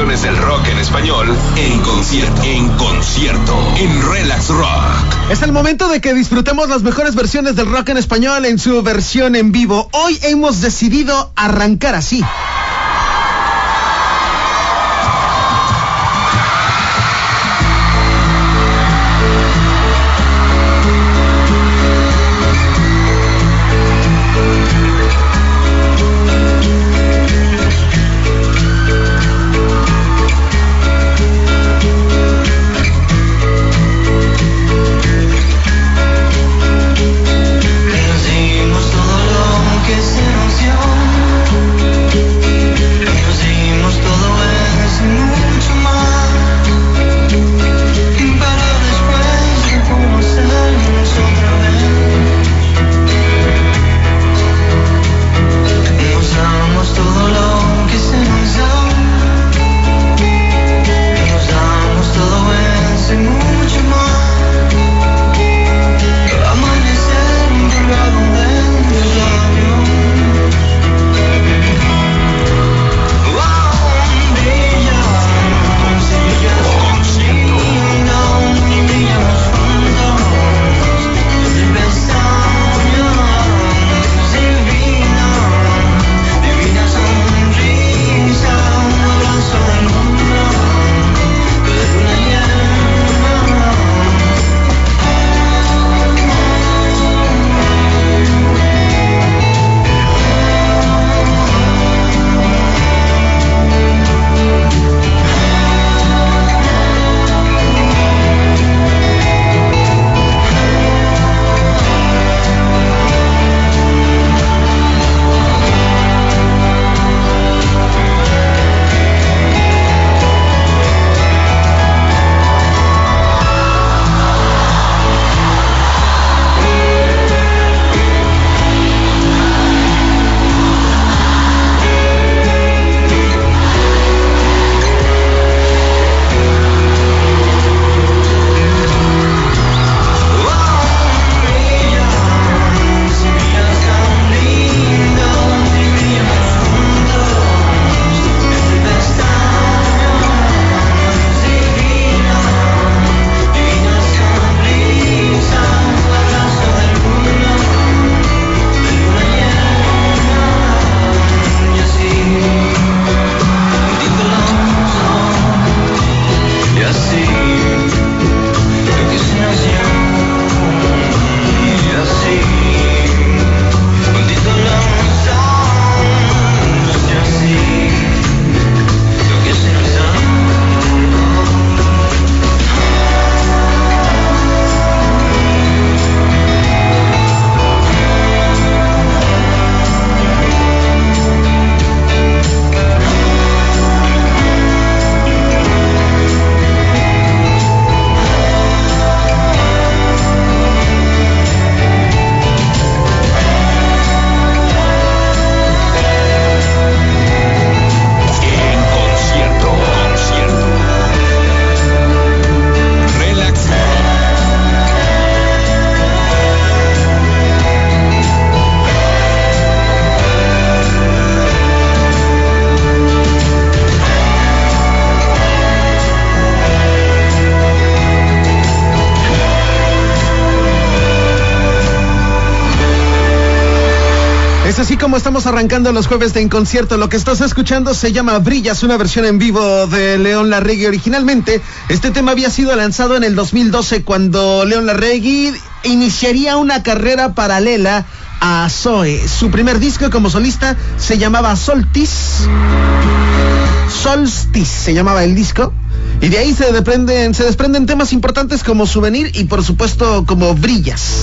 del rock en español en concierto. En concierto. En Relax Rock. Es el momento de que disfrutemos las mejores versiones del rock en español en su versión en vivo. Hoy hemos decidido arrancar así. Estamos arrancando los jueves de En Concierto, lo que estás escuchando se llama Brillas, una versión en vivo de León Larregui. Originalmente, este tema había sido lanzado en el 2012 cuando León Larregui iniciaría una carrera paralela a Zoe. Su primer disco como solista se llamaba Soltis. Solstice se llamaba el disco. Y de ahí se desprenden, se desprenden temas importantes como Souvenir y por supuesto como Brillas.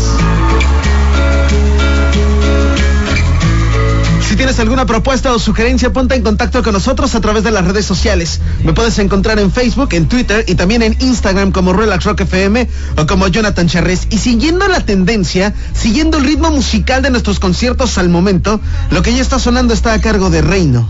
Tienes alguna propuesta o sugerencia, ponte en contacto con nosotros a través de las redes sociales. Me puedes encontrar en Facebook, en Twitter y también en Instagram como Relax Rock FM o como Jonathan Charres. Y siguiendo la tendencia, siguiendo el ritmo musical de nuestros conciertos al momento, lo que ya está sonando está a cargo de Reino.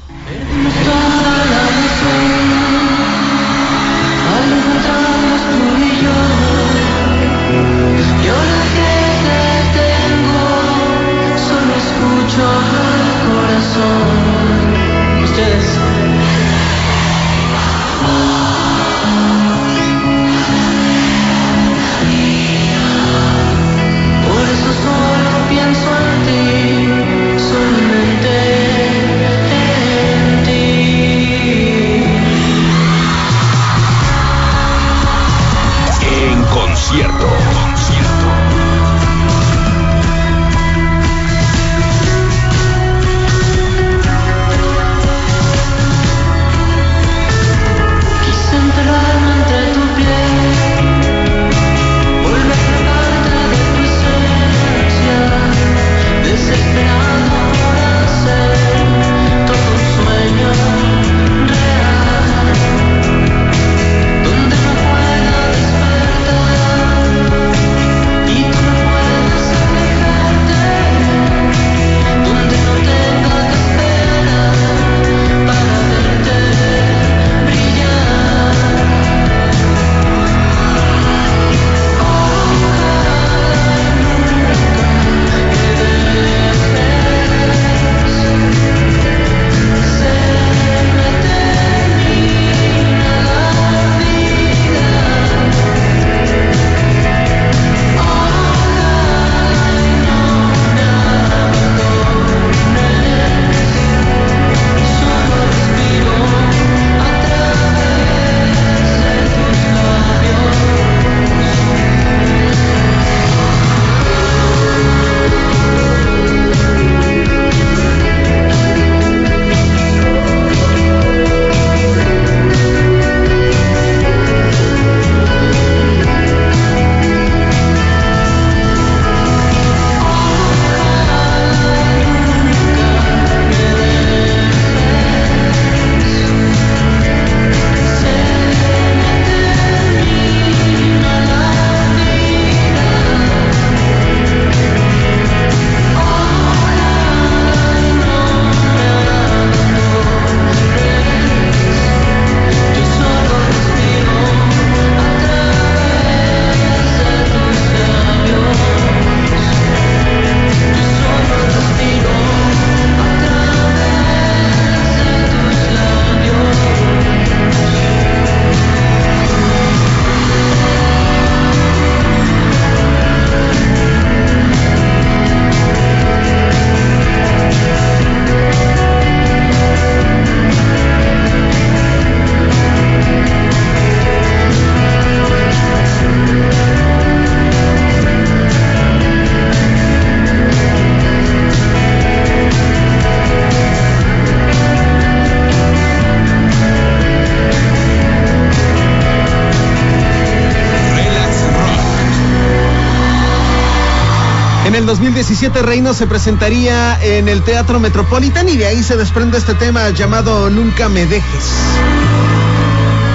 2017 Reino se presentaría en el Teatro Metropolitan y de ahí se desprende este tema llamado Nunca me dejes.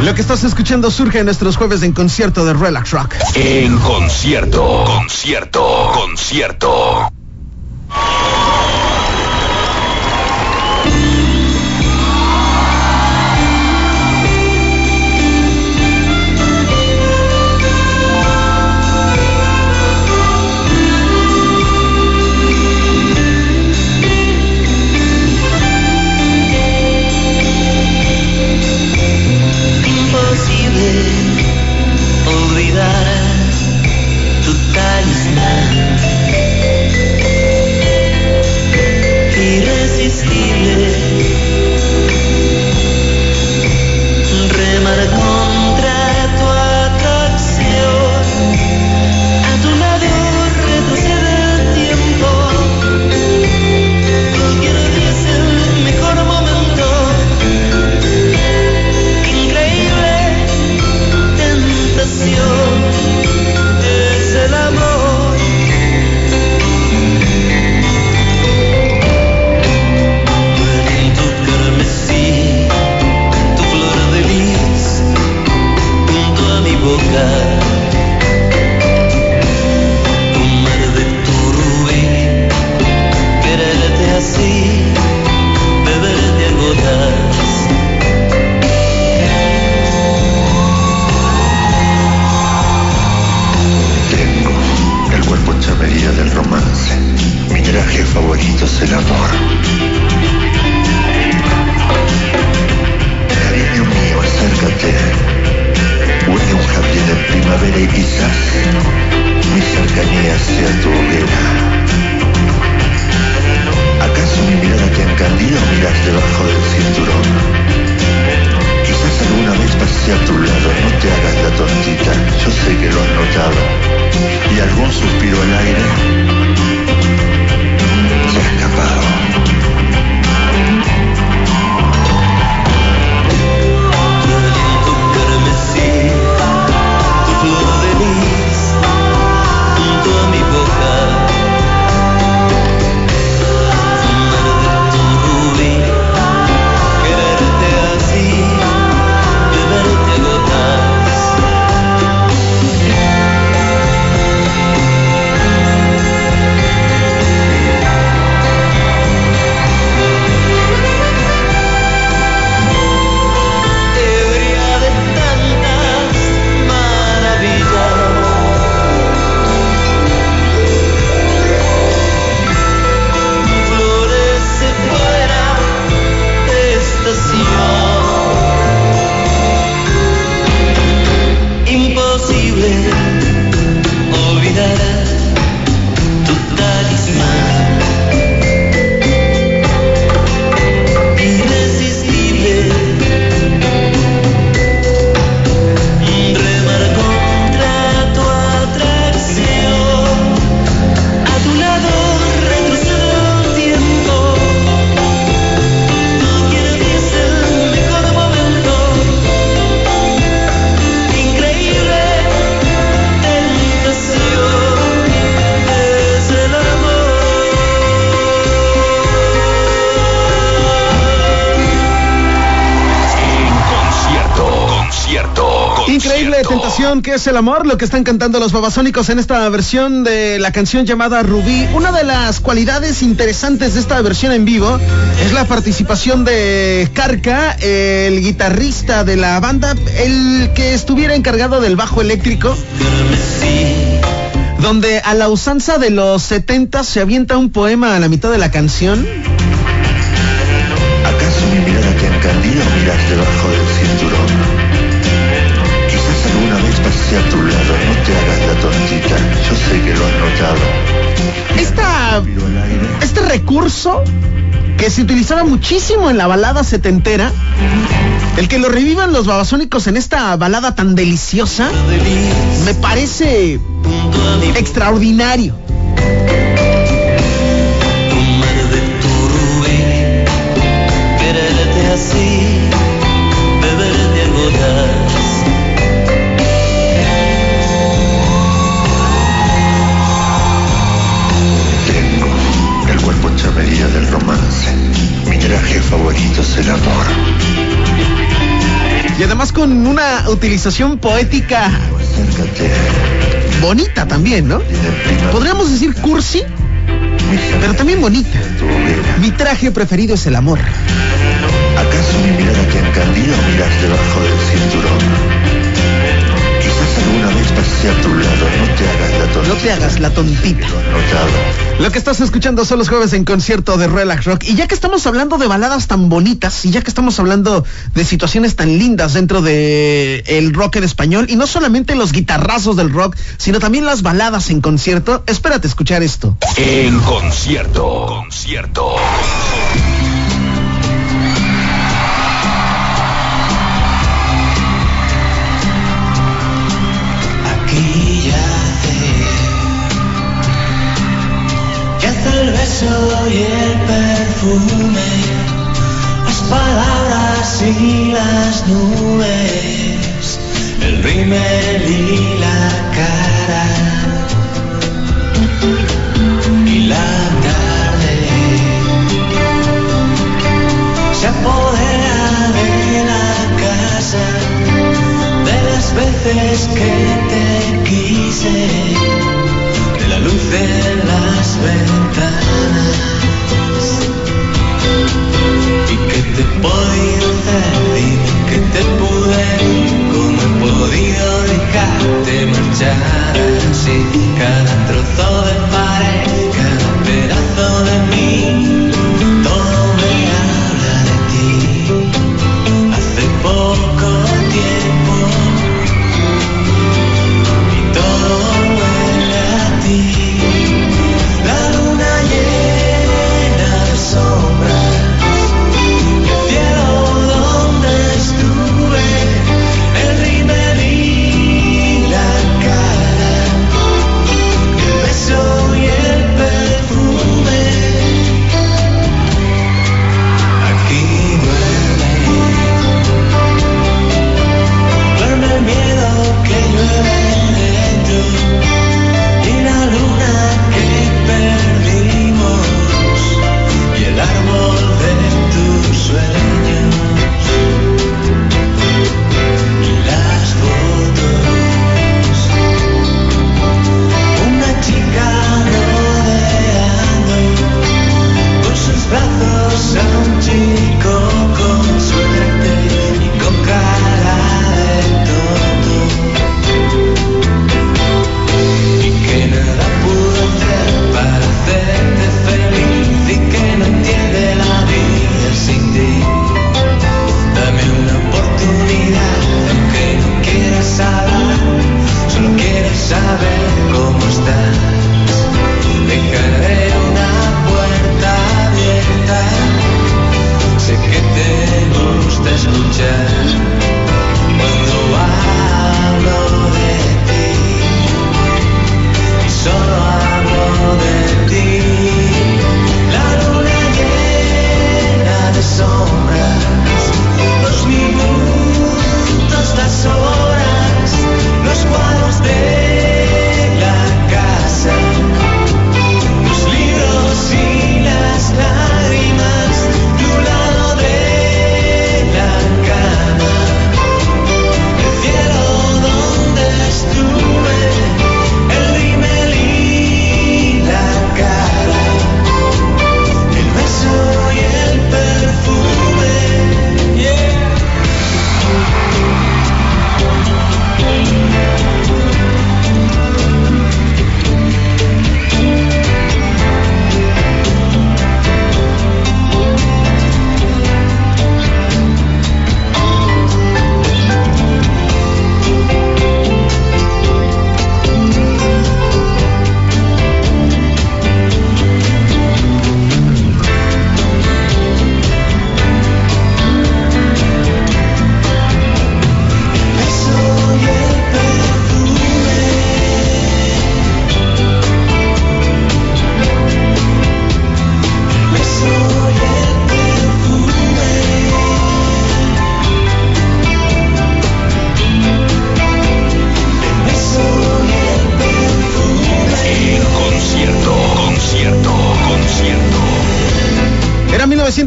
Lo que estás escuchando surge en nuestros jueves en concierto de Relax Rock. En concierto, concierto, concierto. a tu lado, no te hagas la tontita, yo sé que lo has notado. Y algún suspiro al aire ¿Qué es el amor? Lo que están cantando los babasónicos en esta versión de la canción llamada Rubí. Una de las cualidades interesantes de esta versión en vivo es la participación de Carca, el guitarrista de la banda, el que estuviera encargado del bajo eléctrico. Donde a la usanza de los 70 se avienta un poema a la mitad de la canción. ¿Acaso mi mirada te encandila debajo del cinturón? A tu lado, no te hagas la tontita, yo sé que lo has notado. Esta, este recurso que se utilizaba muchísimo en la balada setentera, el que lo revivan los babasónicos en esta balada tan deliciosa, me parece extraordinario. así, es el amor. Y además con una utilización poética Acércate, bonita también, ¿no? Podríamos decir cursi, pero también bonita. Mi traje preferido es el amor. ¿Acaso mi mirada te encandila o miras debajo del cinturón? Quizás alguna vez pasé a tu lado, no te hagas la tontita. No te hagas la tontita. Lo que estás escuchando son los jueves en concierto de Relax Rock. Y ya que estamos hablando de baladas tan bonitas, y ya que estamos hablando de situaciones tan lindas dentro de el rock en español, y no solamente los guitarrazos del rock, sino también las baladas en concierto, espérate escuchar esto. En concierto. Concierto. Yace el perfume, las palabras y las nubes, el rímel y la cara y la tarde se apodera de la casa de las veces que te quise, de la luz en las ventanas.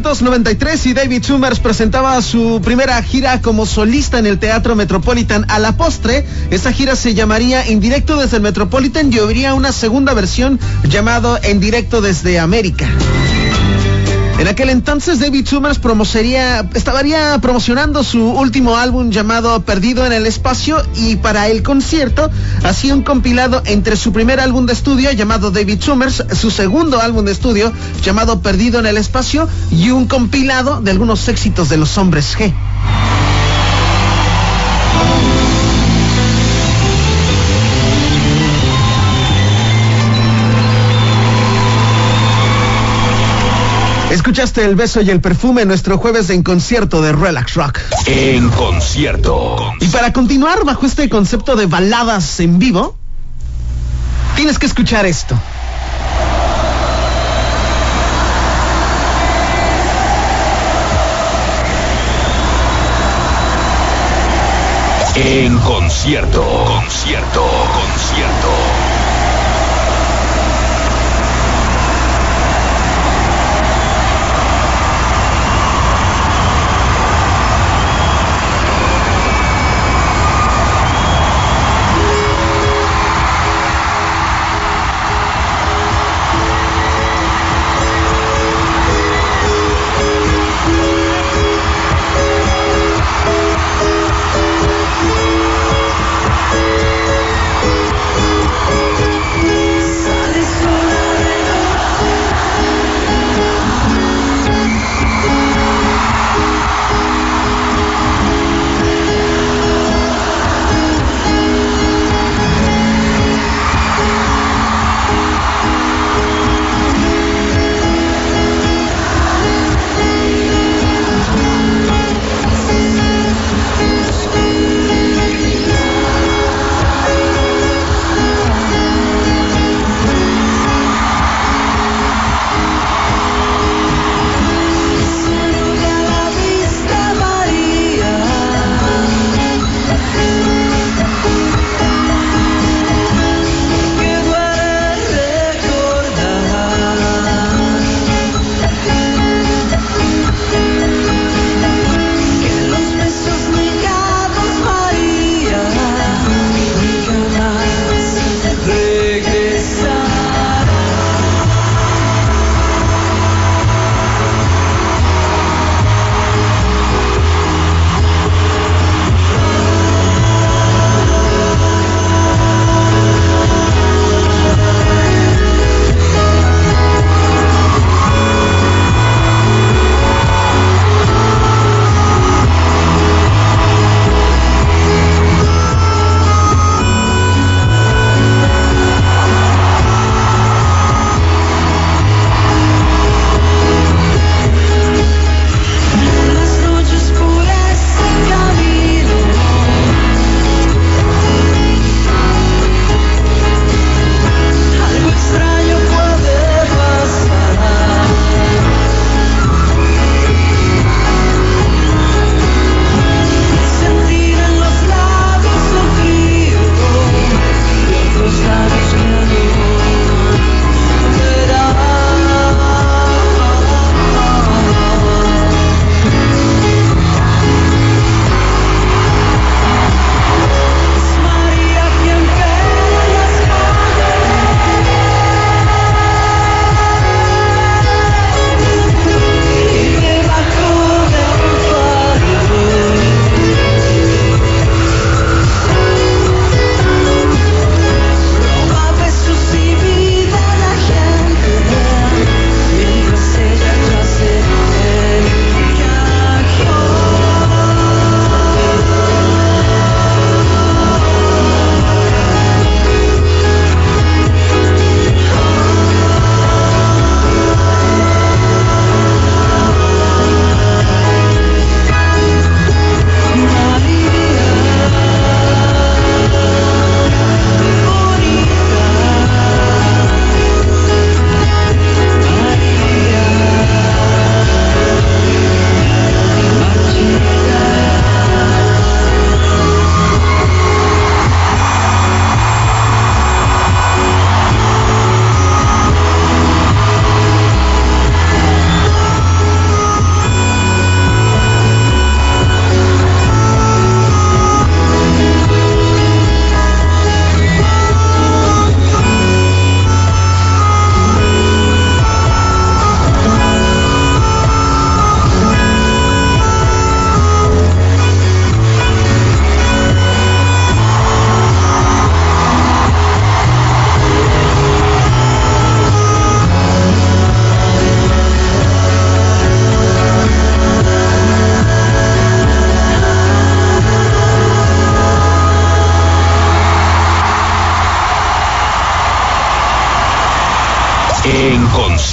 1993 y David Summers presentaba su primera gira como solista en el Teatro Metropolitan. A la postre, esa gira se llamaría En directo desde el Metropolitan y habría una segunda versión llamado En directo desde América. En aquel entonces David Summers estaría promocionando su último álbum llamado Perdido en el Espacio y para el concierto hacía un compilado entre su primer álbum de estudio llamado David Summers, su segundo álbum de estudio llamado Perdido en el Espacio y un compilado de algunos éxitos de los hombres G. Escuchaste el beso y el perfume nuestro jueves en concierto de Relax Rock. En concierto. Y para continuar bajo este concepto de baladas en vivo, tienes que escuchar esto. En concierto, concierto, concierto.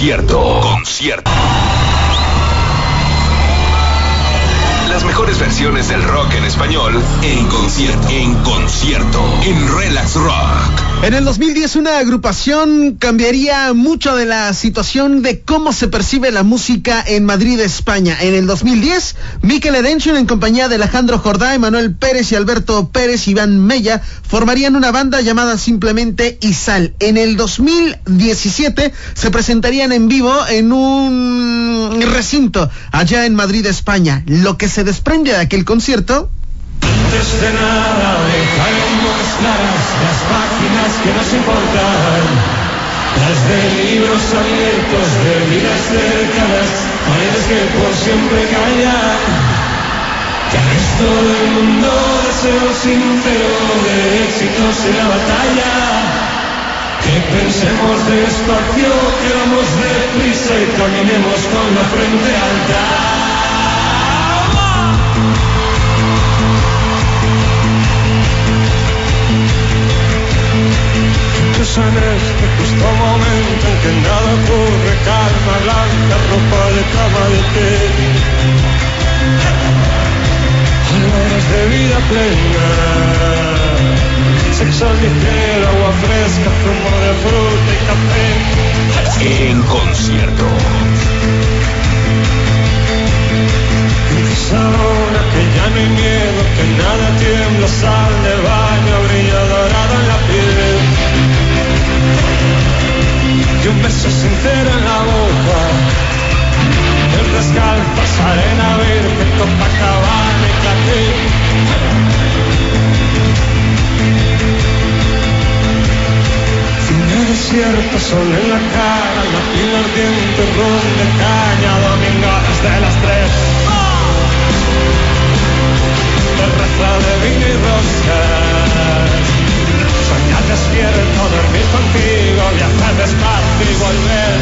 Concierto. Concierto. Las mejores versiones del rock en español en concierto. En concierto. En Relax Rock. En el 2010 una agrupación cambiaría mucho de la situación de cómo se percibe la música en Madrid, España. En el 2010, Mikel Edenchen en compañía de Alejandro Jordá, Emanuel Pérez y Alberto Pérez Iván Mella formarían una banda llamada simplemente Isal. En el 2017 se presentarían en vivo en un recinto allá en Madrid, España. Lo que se desprende de aquel concierto dejaremos claras las páginas que nos importan, las de libros abiertos, de vidas cercanas, paredes que por siempre callan. Que al resto del mundo deseo sincero de éxitos en la batalla. Que pensemos despacio, que vamos deprisa y caminemos con la frente alta. En este justo momento en que nada ocurre, calma blanca, ropa de cama de té. Horas de vida plena, sexo ligero, agua fresca, zumo de fruta y café. En concierto. ahora que ya no hay miedo, que nada tiembla, sal de baño, brilla dorado en la piel y un beso sincero en la boca. El descalzas, arena verde, Copacabana y Catí. Cine desierto, sol en la cara, la piel ardiente, ron de caña, domingo desde las tres. Terraza de vino y rosas Soñar despierto, dormir contigo, viajar despacio y volver.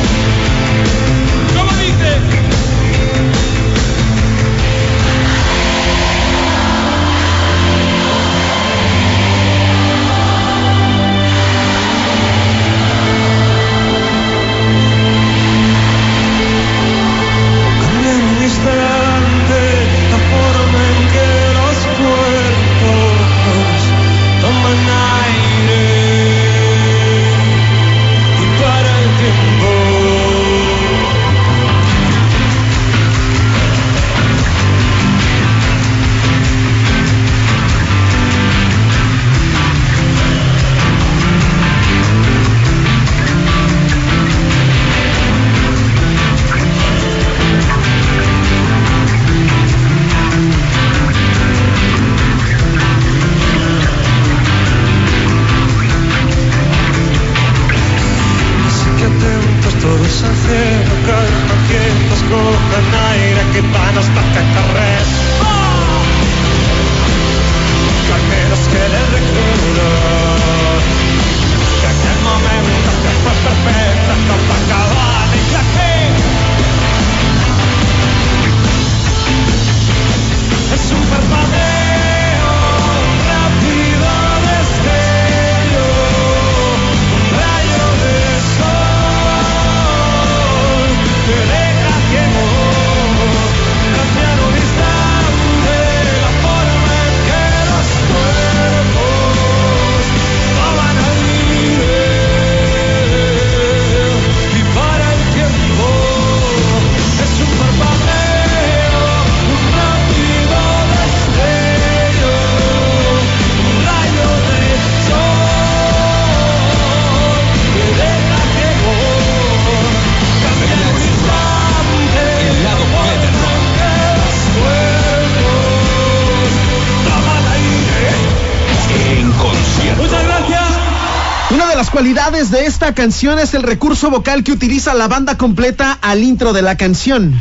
De esta canción es el recurso vocal que utiliza la banda completa al intro de la canción.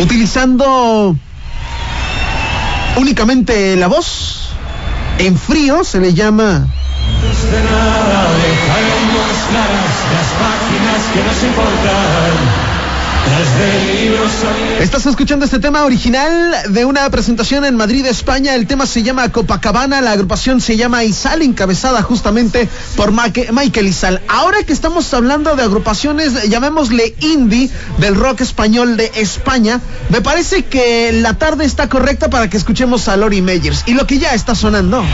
Utilizando únicamente la voz, en frío se le llama... las páginas que nos importan Estás escuchando este tema original de una presentación en Madrid, España. El tema se llama Copacabana, la agrupación se llama Izal, encabezada justamente por Michael Izal. Ahora que estamos hablando de agrupaciones, llamémosle indie, del rock español de España, me parece que la tarde está correcta para que escuchemos a Lori Meyers y lo que ya está sonando.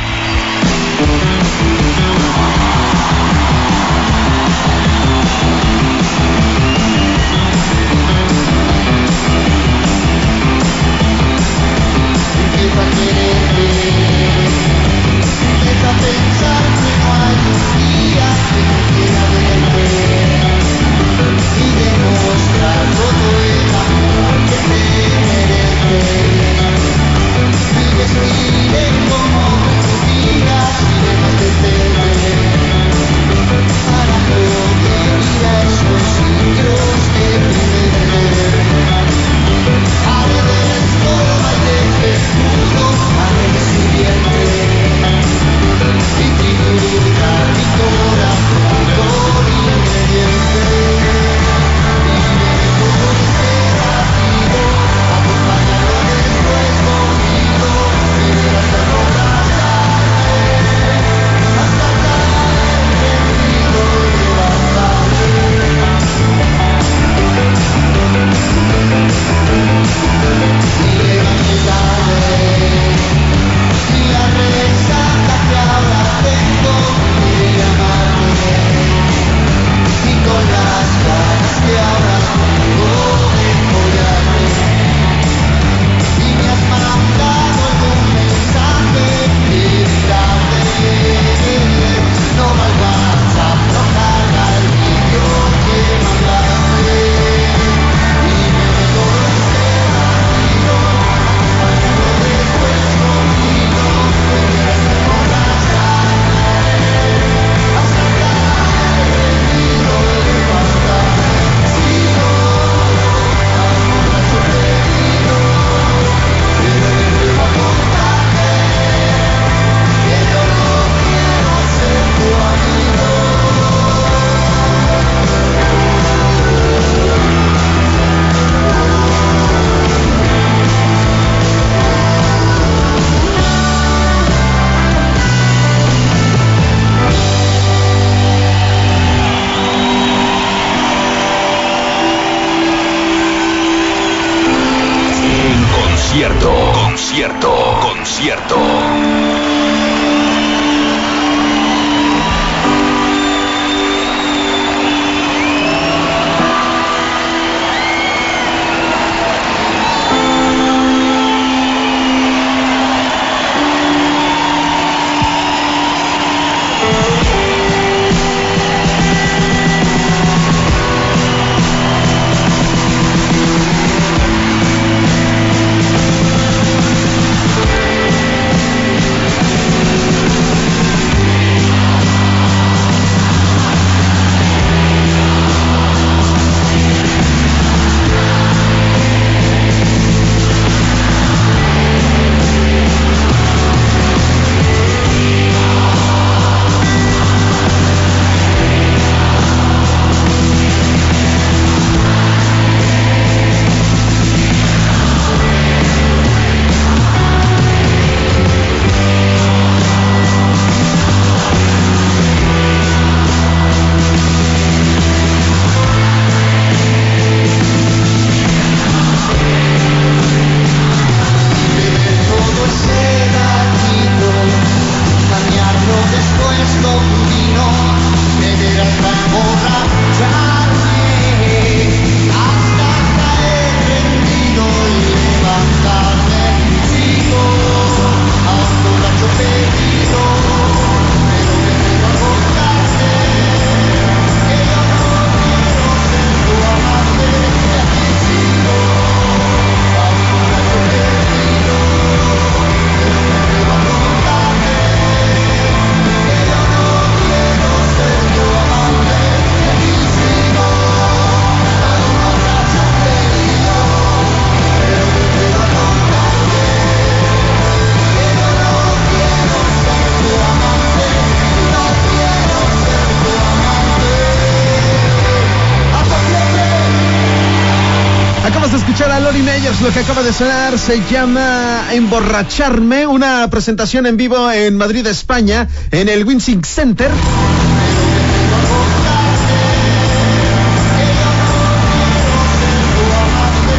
Sonar se llama Emborracharme, una presentación en vivo en Madrid, España, en el Winsing Center.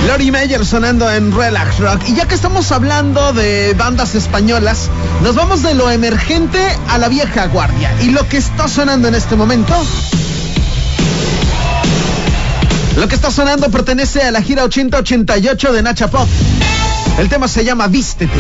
Lori Meyer sonando en Relax Rock. Y ya que estamos hablando de bandas españolas, nos vamos de lo emergente a la vieja guardia. Y lo que está sonando en este momento. Lo que está sonando pertenece a la gira 8088 de Nacha Pop. El tema se llama Vístete.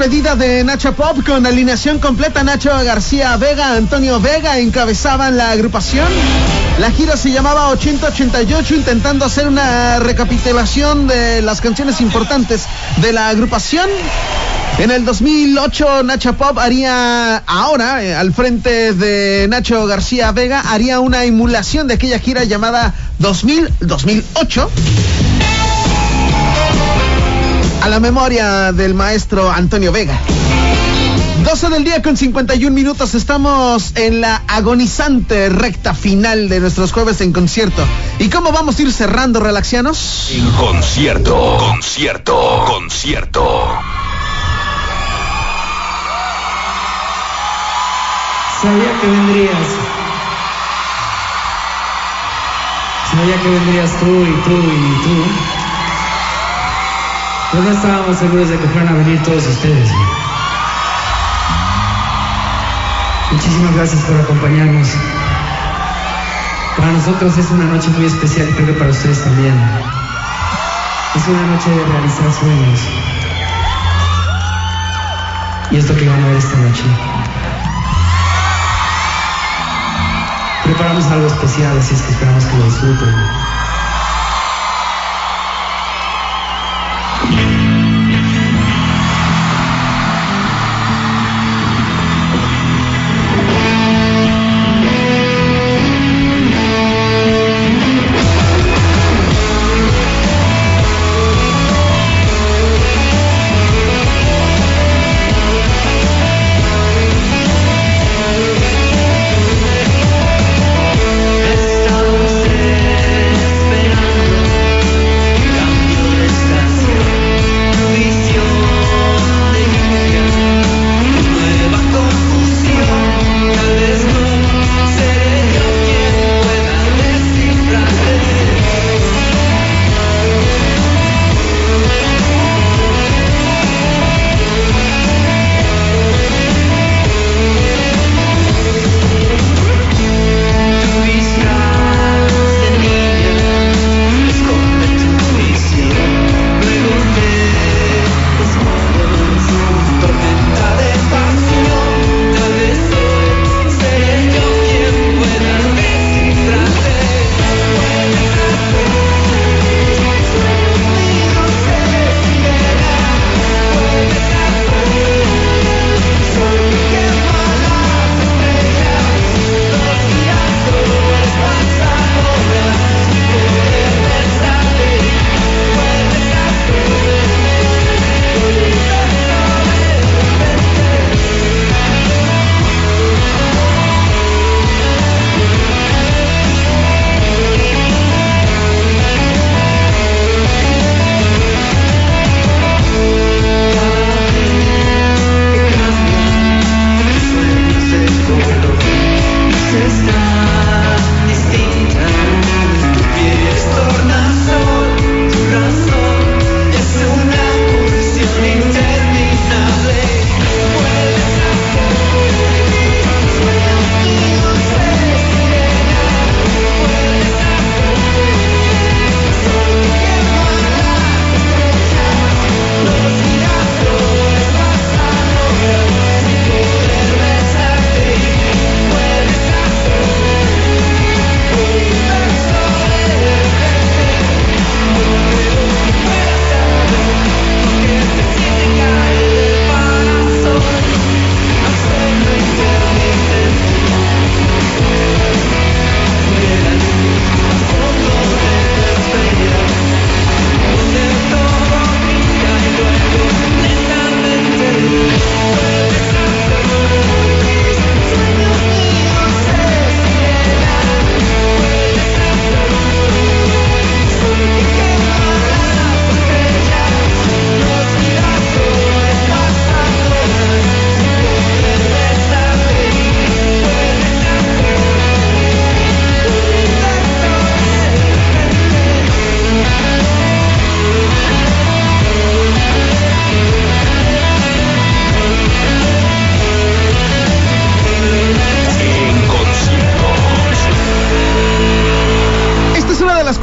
Despedida de Nacha Pop con alineación completa. Nacho García Vega, Antonio Vega encabezaban la agrupación. La gira se llamaba 8088 intentando hacer una recapitulación de las canciones importantes de la agrupación. En el 2008 Nacha Pop haría, ahora eh, al frente de Nacho García Vega, haría una emulación de aquella gira llamada 2000-2008 a la memoria del maestro Antonio Vega. 12 del día con 51 minutos. Estamos en la agonizante recta final de nuestros jueves en concierto. ¿Y cómo vamos a ir cerrando, relaxianos? En concierto, concierto, concierto. Sabía que vendrías. Sabía que vendrías tú y tú y tú. Pero no estábamos seguros de que fueran a venir todos ustedes. Muchísimas gracias por acompañarnos. Para nosotros es una noche muy especial y creo que para ustedes también. Es una noche de realizar sueños. Y es lo que van a ver esta noche. Preparamos algo especial, así es que esperamos que lo disfruten.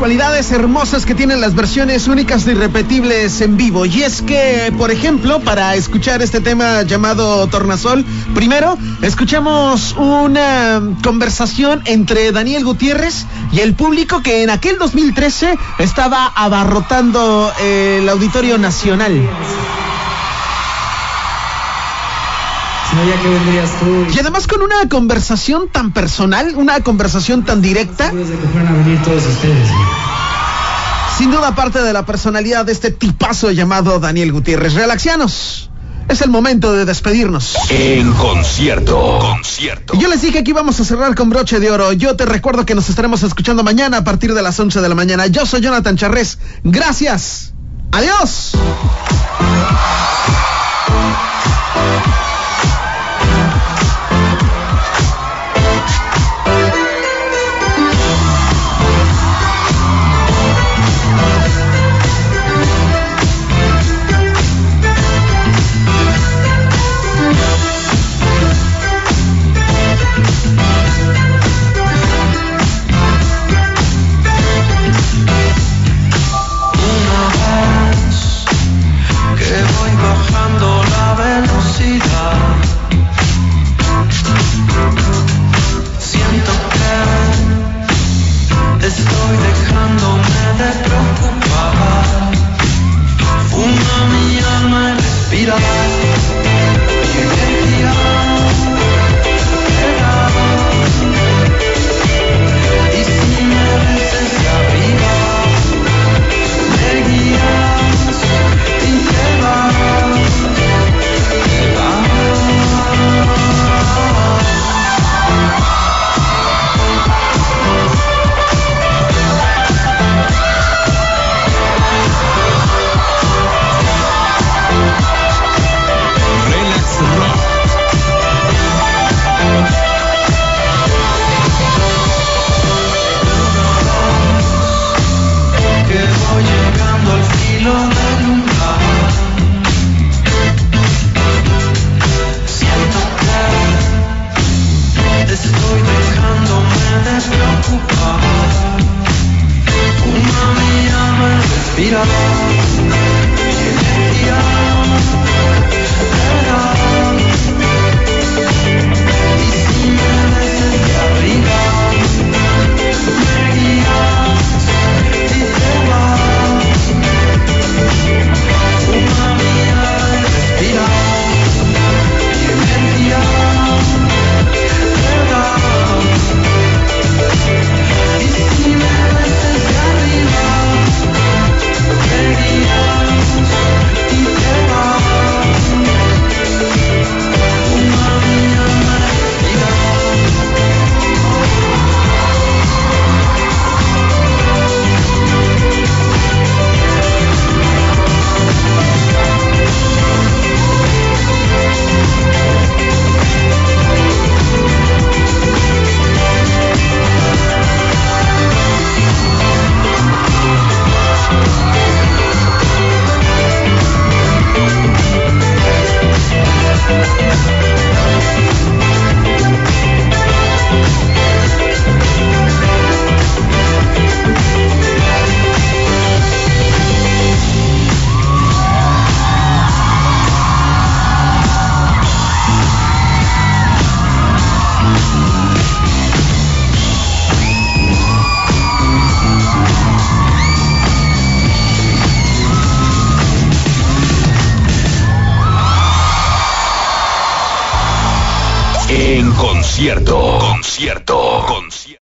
Cualidades hermosas que tienen las versiones únicas e irrepetibles en vivo. Y es que, por ejemplo, para escuchar este tema llamado Tornasol, primero escuchamos una conversación entre Daniel Gutiérrez y el público que en aquel 2013 estaba abarrotando el Auditorio Nacional. Sabía que vendrías tú. Y además con una conversación tan personal, una conversación tan directa, Seguros de que fueran a venir todos ustedes. Sin duda parte de la personalidad de este tipazo llamado Daniel Gutiérrez. Relaxianos. es el momento de despedirnos. En concierto. Concierto. Yo les dije que íbamos a cerrar con broche de oro. Yo te recuerdo que nos estaremos escuchando mañana a partir de las 11 de la mañana. Yo soy Jonathan Charrés. Gracias. Adiós.